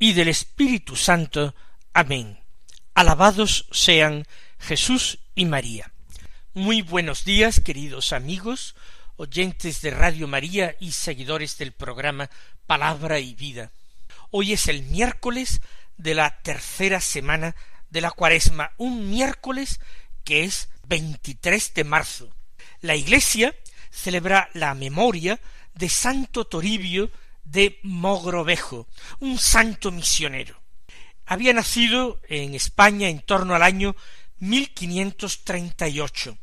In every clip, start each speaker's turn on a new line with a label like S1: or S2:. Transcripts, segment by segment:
S1: y del Espíritu Santo. Amén. Alabados sean Jesús y María. Muy buenos días, queridos amigos, oyentes de Radio María y seguidores del programa Palabra y Vida. Hoy es el miércoles de la tercera semana de la cuaresma, un miércoles que es 23 de marzo. La Iglesia celebra la memoria de Santo Toribio de Mogrovejo, un santo misionero. Había nacido en España en torno al año 1538.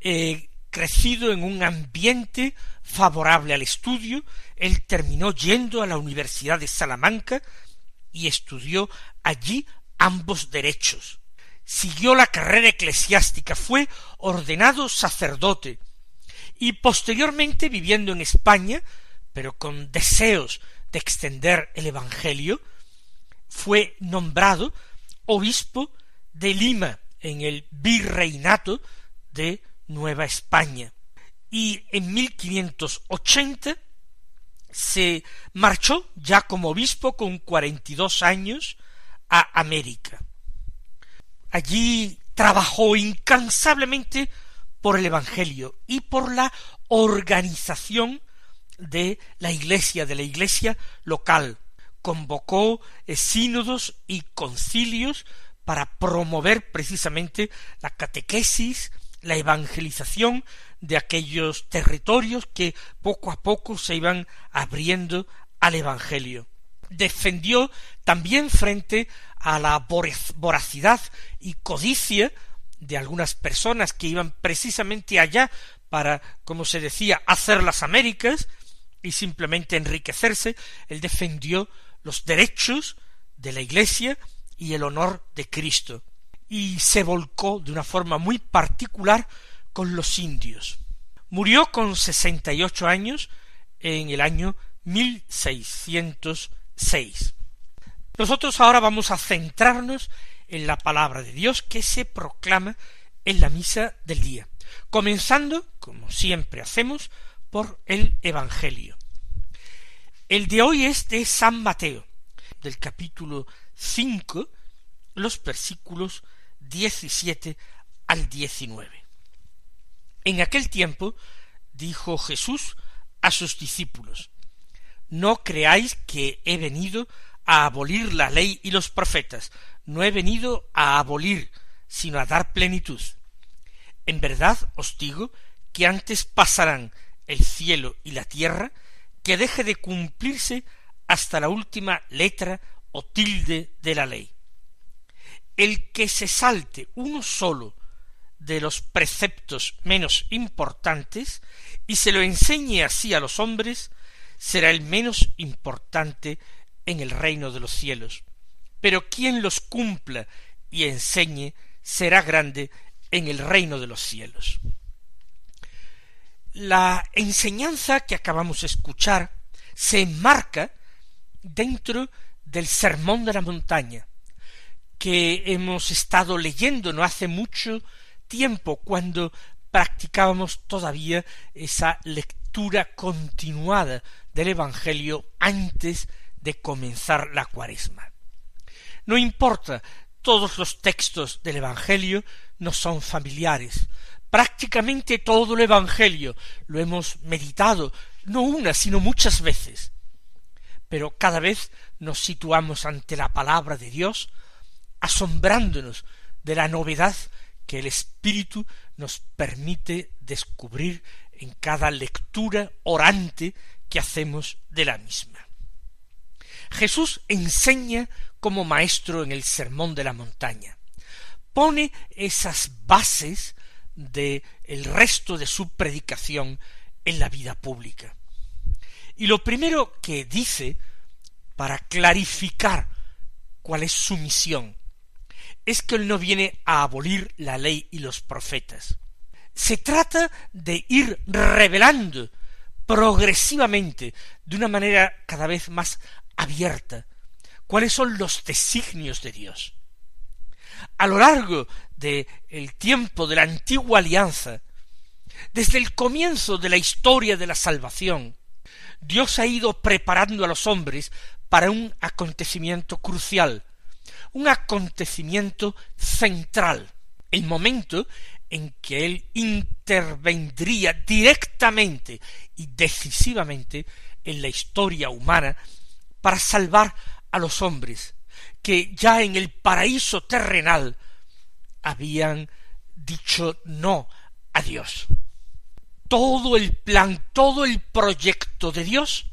S1: Eh, crecido en un ambiente favorable al estudio, él terminó yendo a la Universidad de Salamanca y estudió allí ambos derechos. Siguió la carrera eclesiástica, fue ordenado sacerdote, y posteriormente viviendo en España, pero con deseos de extender el Evangelio, fue nombrado obispo de Lima en el virreinato de Nueva España. Y en 1580 se marchó ya como obispo con cuarenta y dos años a América. Allí trabajó incansablemente por el Evangelio y por la organización de la Iglesia, de la Iglesia local. Convocó sínodos y concilios para promover precisamente la catequesis, la evangelización de aquellos territorios que poco a poco se iban abriendo al Evangelio. Defendió también frente a la voracidad y codicia de algunas personas que iban precisamente allá para, como se decía, hacer las Américas y simplemente enriquecerse, él defendió los derechos de la Iglesia y el honor de Cristo, y se volcó de una forma muy particular con los indios. Murió con sesenta y ocho años en el año mil seiscientos seis. Nosotros ahora vamos a centrarnos en la palabra de Dios que se proclama en la misa del día, comenzando, como siempre hacemos, por el Evangelio. El de hoy es de San Mateo, del capítulo cinco, los versículos diecisiete al diecinueve. En aquel tiempo dijo Jesús a sus discípulos, No creáis que he venido a abolir la ley y los profetas, no he venido a abolir, sino a dar plenitud. En verdad os digo que antes pasarán el cielo y la tierra que deje de cumplirse hasta la última letra o tilde de la ley. El que se salte uno solo de los preceptos menos importantes y se lo enseñe así a los hombres, será el menos importante en el reino de los cielos pero quien los cumpla y enseñe será grande en el reino de los cielos. La enseñanza que acabamos de escuchar se enmarca dentro del sermón de la montaña que hemos estado leyendo no hace mucho tiempo cuando practicábamos todavía esa lectura continuada del Evangelio antes de comenzar la cuaresma. No importa, todos los textos del Evangelio nos son familiares. Prácticamente todo el Evangelio lo hemos meditado, no una, sino muchas veces. Pero cada vez nos situamos ante la palabra de Dios, asombrándonos de la novedad que el Espíritu nos permite descubrir en cada lectura orante que hacemos de la misma. Jesús enseña como maestro en el Sermón de la Montaña. Pone esas bases de el resto de su predicación en la vida pública. Y lo primero que dice para clarificar cuál es su misión. Es que Él no viene a abolir la ley y los profetas. Se trata de ir revelando progresivamente, de una manera cada vez más abierta, cuáles son los designios de Dios. A lo largo del el tiempo de la antigua alianza, desde el comienzo de la historia de la salvación, Dios ha ido preparando a los hombres para un acontecimiento crucial, un acontecimiento central, el momento en que Él intervendría directamente y decisivamente en la historia humana para salvar a los hombres que ya en el paraíso terrenal habían dicho no a Dios. Todo el plan, todo el proyecto de Dios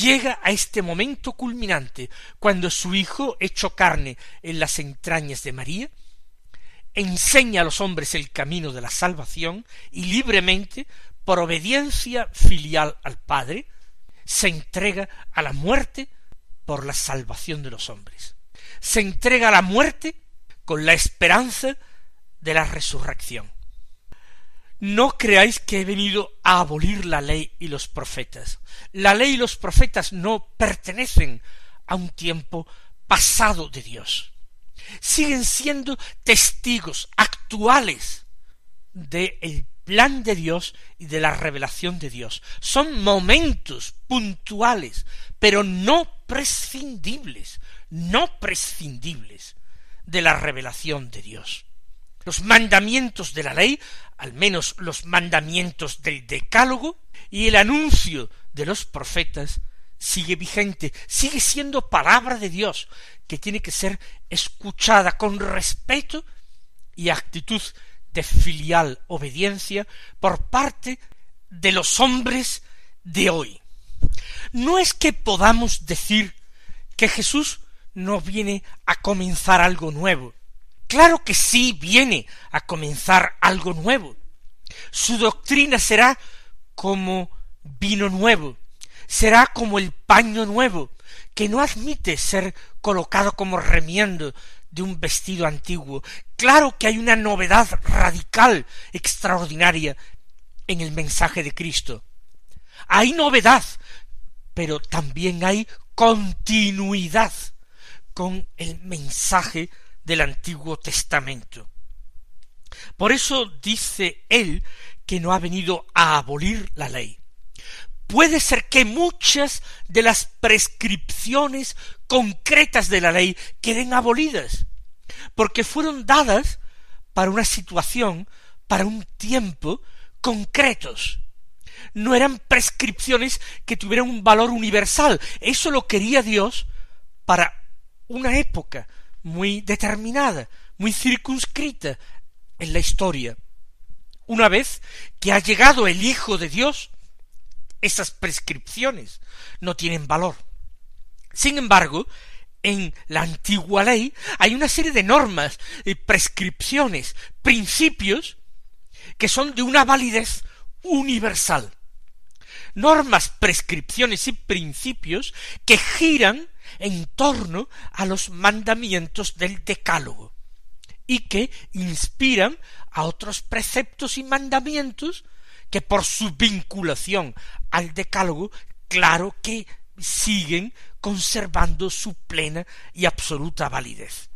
S1: llega a este momento culminante, cuando su Hijo, hecho carne en las entrañas de María, enseña a los hombres el camino de la salvación y libremente, por obediencia filial al Padre, se entrega a la muerte por la salvación de los hombres. Se entrega a la muerte con la esperanza de la resurrección. No creáis que he venido a abolir la ley y los profetas. La ley y los profetas no pertenecen a un tiempo pasado de Dios. Siguen siendo testigos actuales del plan de Dios y de la revelación de Dios. Son momentos puntuales, pero no prescindibles, no prescindibles de la revelación de Dios. Los mandamientos de la ley, al menos los mandamientos del decálogo, y el anuncio de los profetas sigue vigente, sigue siendo palabra de Dios, que tiene que ser escuchada con respeto y actitud de filial obediencia por parte de los hombres de hoy. No es que podamos decir que Jesús no viene a comenzar algo nuevo. Claro que sí viene a comenzar algo nuevo. Su doctrina será como vino nuevo, será como el paño nuevo, que no admite ser colocado como remiendo de un vestido antiguo. Claro que hay una novedad radical, extraordinaria, en el mensaje de Cristo. Hay novedad, pero también hay continuidad con el mensaje del Antiguo Testamento. Por eso dice él que no ha venido a abolir la ley. Puede ser que muchas de las prescripciones concretas de la ley queden abolidas, porque fueron dadas para una situación, para un tiempo concretos. No eran prescripciones que tuvieran un valor universal. Eso lo quería Dios para una época muy determinada, muy circunscrita en la historia. Una vez que ha llegado el Hijo de Dios, esas prescripciones no tienen valor. Sin embargo, en la antigua ley hay una serie de normas, y prescripciones, principios que son de una validez universal. Normas, prescripciones y principios que giran en torno a los mandamientos del decálogo y que inspiran a otros preceptos y mandamientos que por su vinculación al decálogo, claro que siguen conservando su plena y absoluta validez.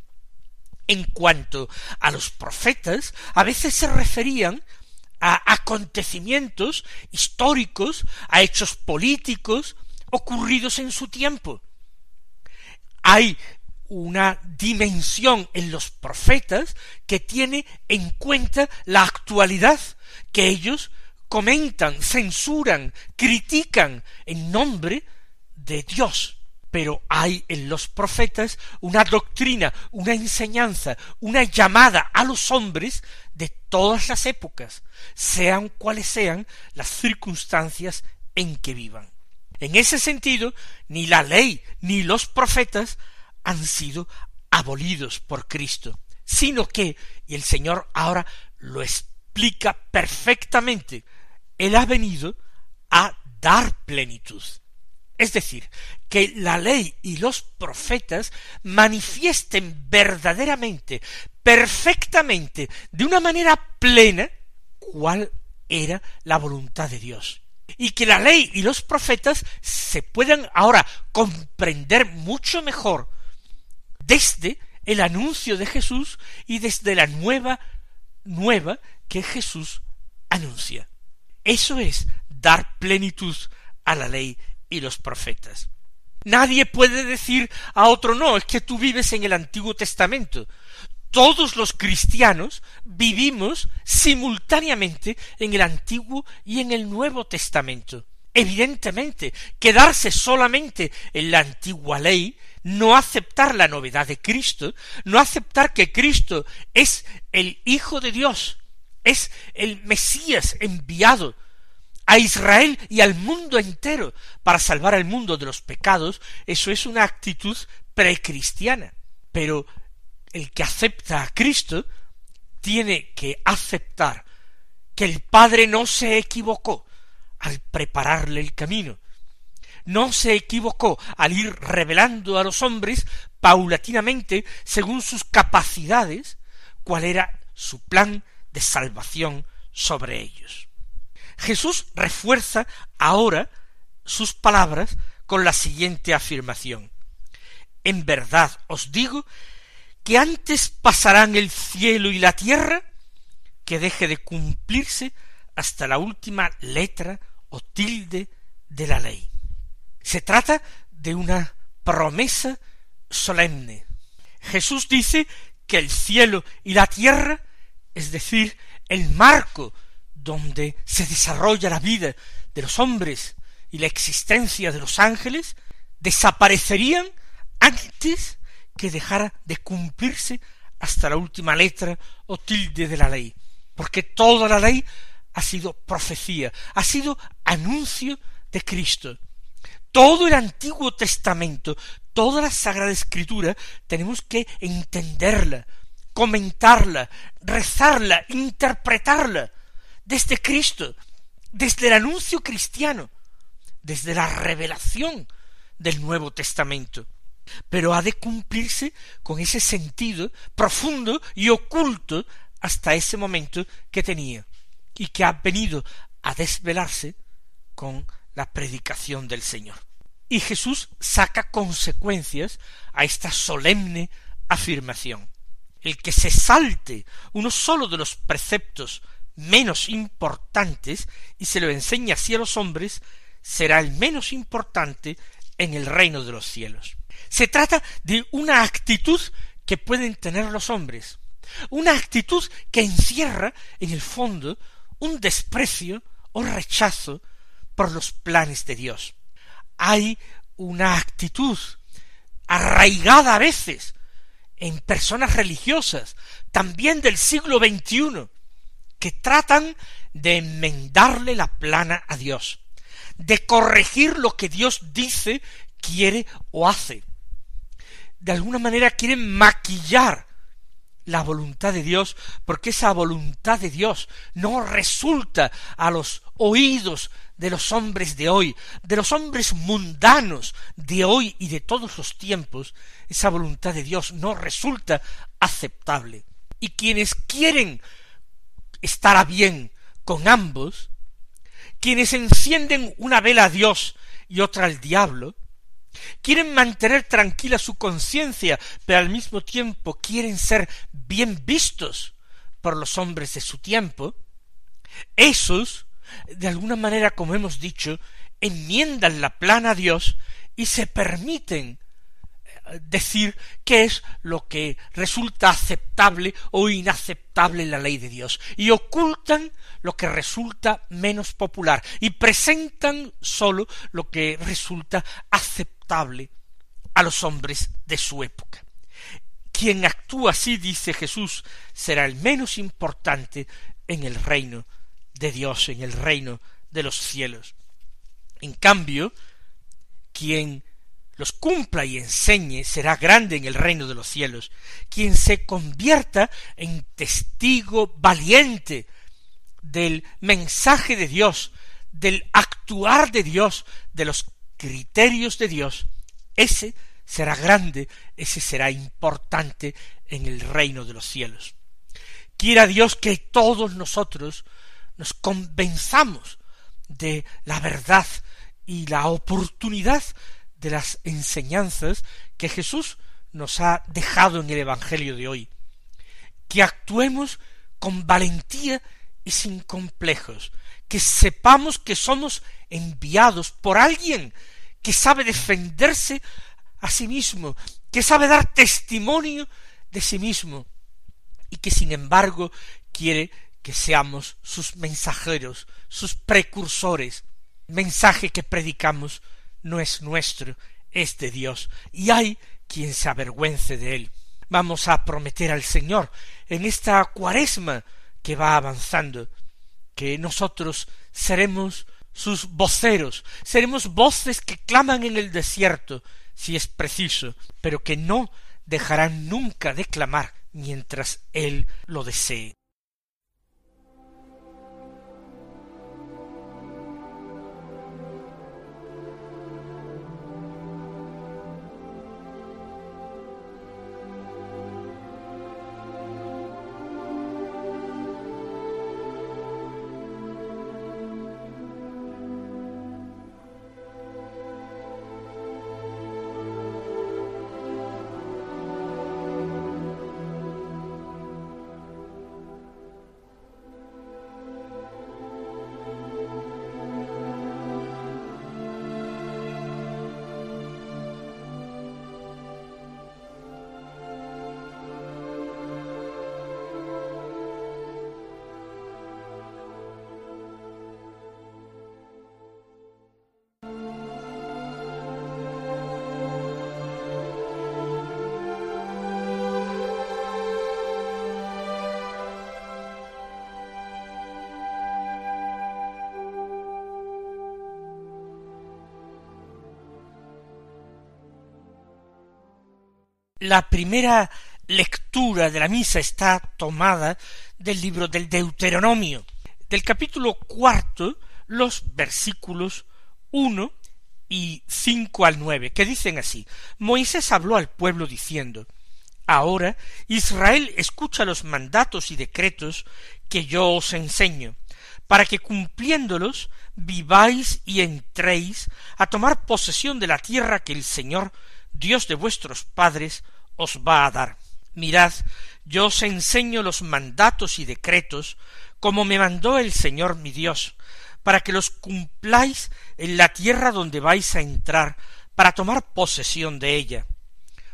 S1: En cuanto a los profetas, a veces se referían a acontecimientos históricos, a hechos políticos ocurridos en su tiempo. Hay una dimensión en los profetas que tiene en cuenta la actualidad que ellos comentan, censuran, critican en nombre de Dios. Pero hay en los profetas una doctrina, una enseñanza, una llamada a los hombres de todas las épocas, sean cuales sean las circunstancias en que vivan. En ese sentido, ni la ley ni los profetas han sido abolidos por Cristo, sino que, y el Señor ahora lo explica perfectamente, Él ha venido a dar plenitud. Es decir, que la ley y los profetas manifiesten verdaderamente, perfectamente, de una manera plena, cuál era la voluntad de Dios. Y que la ley y los profetas se puedan ahora comprender mucho mejor desde el anuncio de Jesús y desde la nueva, nueva que Jesús anuncia. Eso es dar plenitud a la ley y los profetas. Nadie puede decir a otro no, es que tú vives en el Antiguo Testamento. Todos los cristianos vivimos simultáneamente en el Antiguo y en el Nuevo Testamento. Evidentemente, quedarse solamente en la antigua ley, no aceptar la novedad de Cristo, no aceptar que Cristo es el Hijo de Dios, es el Mesías enviado a Israel y al mundo entero para salvar al mundo de los pecados, eso es una actitud precristiana. Pero el que acepta a Cristo tiene que aceptar que el Padre no se equivocó al prepararle el camino, no se equivocó al ir revelando a los hombres paulatinamente, según sus capacidades, cuál era su plan de salvación sobre ellos. Jesús refuerza ahora sus palabras con la siguiente afirmación. En verdad os digo que antes pasarán el cielo y la tierra que deje de cumplirse hasta la última letra o tilde de la ley. Se trata de una promesa solemne. Jesús dice que el cielo y la tierra, es decir, el marco donde se desarrolla la vida de los hombres y la existencia de los ángeles, desaparecerían antes que dejara de cumplirse hasta la última letra o tilde de la ley, porque toda la ley ha sido profecía, ha sido anuncio de Cristo. Todo el Antiguo Testamento, toda la Sagrada Escritura, tenemos que entenderla, comentarla, rezarla, interpretarla, desde Cristo, desde el anuncio cristiano, desde la revelación del Nuevo Testamento. Pero ha de cumplirse con ese sentido profundo y oculto hasta ese momento que tenía y que ha venido a desvelarse con la predicación del Señor. Y Jesús saca consecuencias a esta solemne afirmación. El que se salte uno solo de los preceptos menos importantes y se lo enseña así a los hombres, será el menos importante en el reino de los cielos. Se trata de una actitud que pueden tener los hombres, una actitud que encierra en el fondo un desprecio o rechazo por los planes de Dios. Hay una actitud arraigada a veces en personas religiosas, también del siglo XXI, que tratan de enmendarle la plana a Dios, de corregir lo que Dios dice, quiere o hace. De alguna manera quieren maquillar la voluntad de Dios, porque esa voluntad de Dios no resulta a los oídos de los hombres de hoy, de los hombres mundanos de hoy y de todos los tiempos, esa voluntad de Dios no resulta aceptable. Y quienes quieren estará bien con ambos, quienes encienden una vela a Dios y otra al diablo, quieren mantener tranquila su conciencia, pero al mismo tiempo quieren ser bien vistos por los hombres de su tiempo, esos, de alguna manera, como hemos dicho, enmiendan la plana a Dios y se permiten decir qué es lo que resulta aceptable o inaceptable en la ley de Dios. Y ocultan lo que resulta menos popular y presentan sólo lo que resulta aceptable a los hombres de su época. Quien actúa así, dice Jesús, será el menos importante en el reino de Dios, en el reino de los cielos. En cambio, quien los cumpla y enseñe será grande en el reino de los cielos. Quien se convierta en testigo valiente del mensaje de Dios, del actuar de Dios, de los criterios de Dios, ese será grande, ese será importante en el reino de los cielos. Quiera Dios que todos nosotros nos convenzamos de la verdad y la oportunidad de las enseñanzas que Jesús nos ha dejado en el Evangelio de hoy, que actuemos con valentía y sin complejos, que sepamos que somos enviados por alguien que sabe defenderse a sí mismo, que sabe dar testimonio de sí mismo, y que sin embargo quiere que seamos sus mensajeros, sus precursores. Mensaje que predicamos no es nuestro, es de Dios, y hay quien se avergüence de él. Vamos a prometer al Señor en esta cuaresma que va avanzando, que nosotros seremos sus voceros, seremos voces que claman en el desierto, si es preciso, pero que no dejarán nunca de clamar mientras Él lo desee. La primera lectura de la misa está tomada del libro del Deuteronomio, del capítulo cuarto, los versículos uno y cinco al nueve, que dicen así Moisés habló al pueblo diciendo Ahora Israel escucha los mandatos y decretos que yo os enseño, para que cumpliéndolos viváis y entréis a tomar posesión de la tierra que el Señor Dios de vuestros padres os va a dar. Mirad, yo os enseño los mandatos y decretos como me mandó el Señor mi Dios, para que los cumpláis en la tierra donde vais a entrar, para tomar posesión de ella.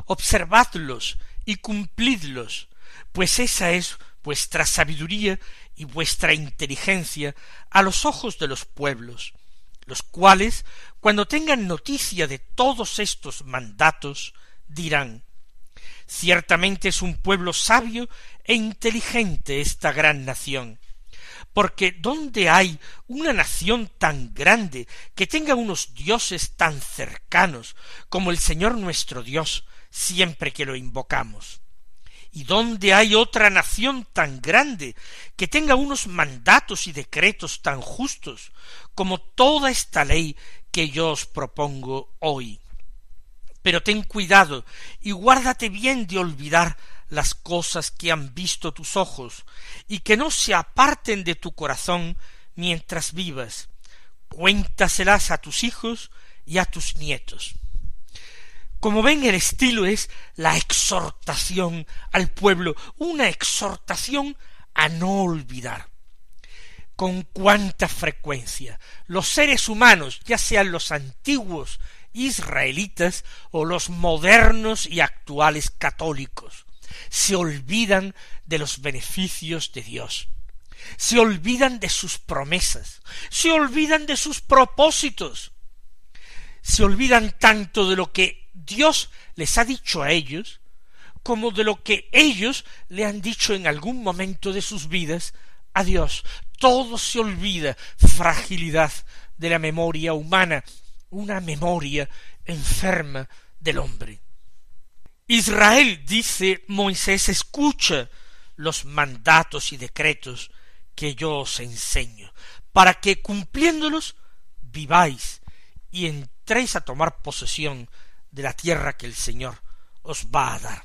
S1: Observadlos y cumplidlos, pues esa es vuestra sabiduría y vuestra inteligencia a los ojos de los pueblos, los cuales, cuando tengan noticia de todos estos mandatos, dirán Ciertamente es un pueblo sabio e inteligente esta gran nación. Porque ¿dónde hay una nación tan grande que tenga unos dioses tan cercanos como el Señor nuestro Dios siempre que lo invocamos? ¿Y dónde hay otra nación tan grande que tenga unos mandatos y decretos tan justos como toda esta ley que yo os propongo hoy? pero ten cuidado y guárdate bien de olvidar las cosas que han visto tus ojos y que no se aparten de tu corazón mientras vivas. Cuéntaselas a tus hijos y a tus nietos. Como ven, el estilo es la exhortación al pueblo, una exhortación a no olvidar. Con cuánta frecuencia los seres humanos, ya sean los antiguos israelitas o los modernos y actuales católicos. Se olvidan de los beneficios de Dios. Se olvidan de sus promesas. Se olvidan de sus propósitos. Se olvidan tanto de lo que Dios les ha dicho a ellos como de lo que ellos le han dicho en algún momento de sus vidas a Dios. Todo se olvida, fragilidad de la memoria humana, una memoria enferma del hombre. Israel, dice Moisés, escucha los mandatos y decretos que yo os enseño, para que cumpliéndolos viváis y entréis a tomar posesión de la tierra que el Señor os va a dar.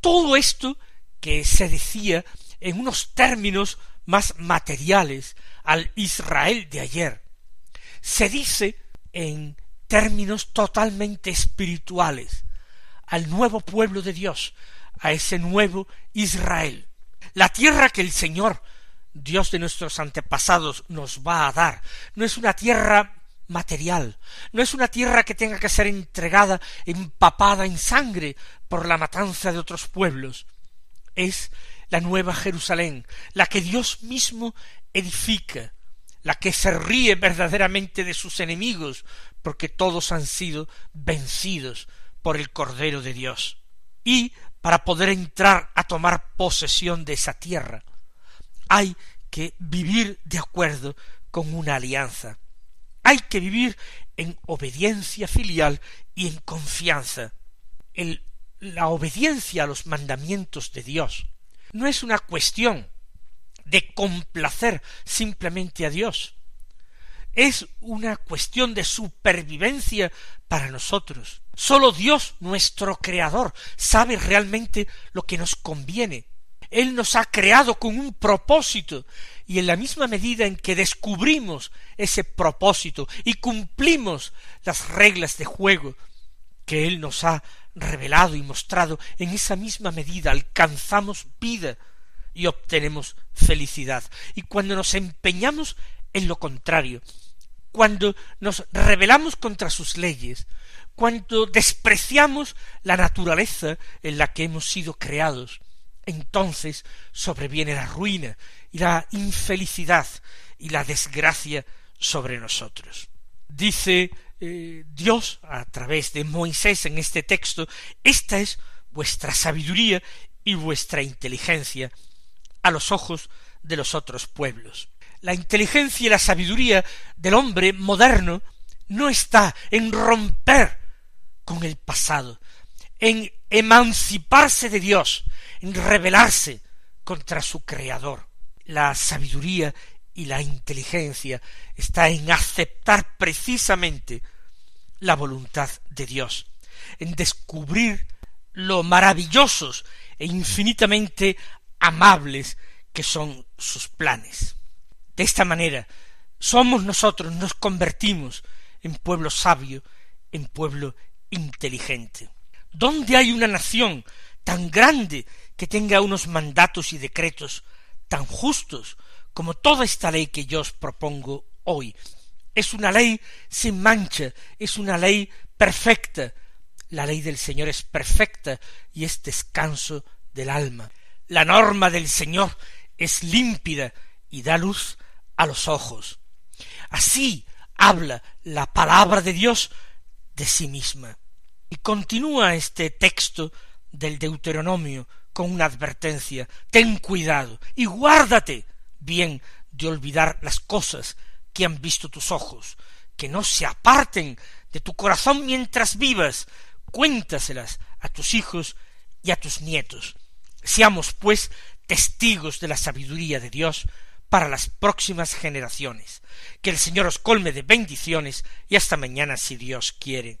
S1: Todo esto que se decía en unos términos más materiales al Israel de ayer, se dice en términos totalmente espirituales al nuevo pueblo de Dios, a ese nuevo Israel. La tierra que el Señor, Dios de nuestros antepasados, nos va a dar, no es una tierra material, no es una tierra que tenga que ser entregada empapada en sangre por la matanza de otros pueblos, es la nueva Jerusalén, la que Dios mismo edifica, la que se ríe verdaderamente de sus enemigos, porque todos han sido vencidos por el Cordero de Dios. Y para poder entrar a tomar posesión de esa tierra, hay que vivir de acuerdo con una alianza. Hay que vivir en obediencia filial y en confianza. El, la obediencia a los mandamientos de Dios no es una cuestión de complacer simplemente a Dios. Es una cuestión de supervivencia para nosotros. Sólo Dios, nuestro Creador, sabe realmente lo que nos conviene. Él nos ha creado con un propósito, y en la misma medida en que descubrimos ese propósito y cumplimos las reglas de juego que Él nos ha revelado y mostrado, en esa misma medida alcanzamos vida y obtenemos felicidad. Y cuando nos empeñamos en lo contrario, cuando nos rebelamos contra sus leyes, cuando despreciamos la naturaleza en la que hemos sido creados, entonces sobreviene la ruina y la infelicidad y la desgracia sobre nosotros. Dice eh, Dios a través de Moisés en este texto, esta es vuestra sabiduría y vuestra inteligencia a los ojos de los otros pueblos. La inteligencia y la sabiduría del hombre moderno no está en romper con el pasado, en emanciparse de Dios, en rebelarse contra su Creador. La sabiduría y la inteligencia está en aceptar precisamente la voluntad de Dios, en descubrir lo maravillosos e infinitamente amables que son sus planes. De esta manera somos nosotros, nos convertimos en pueblo sabio, en pueblo inteligente. ¿Dónde hay una nación tan grande que tenga unos mandatos y decretos tan justos como toda esta ley que yo os propongo hoy. Es una ley sin mancha, es una ley perfecta. La ley del Señor es perfecta y es descanso del alma. La norma del Señor es límpida y da luz a los ojos. Así habla la palabra de Dios de sí misma. Y continúa este texto del Deuteronomio con una advertencia. Ten cuidado y guárdate bien de olvidar las cosas que han visto tus ojos, que no se aparten de tu corazón mientras vivas, cuéntaselas a tus hijos y a tus nietos. Seamos, pues, testigos de la sabiduría de Dios para las próximas generaciones. Que el Señor os colme de bendiciones y hasta mañana si Dios quiere.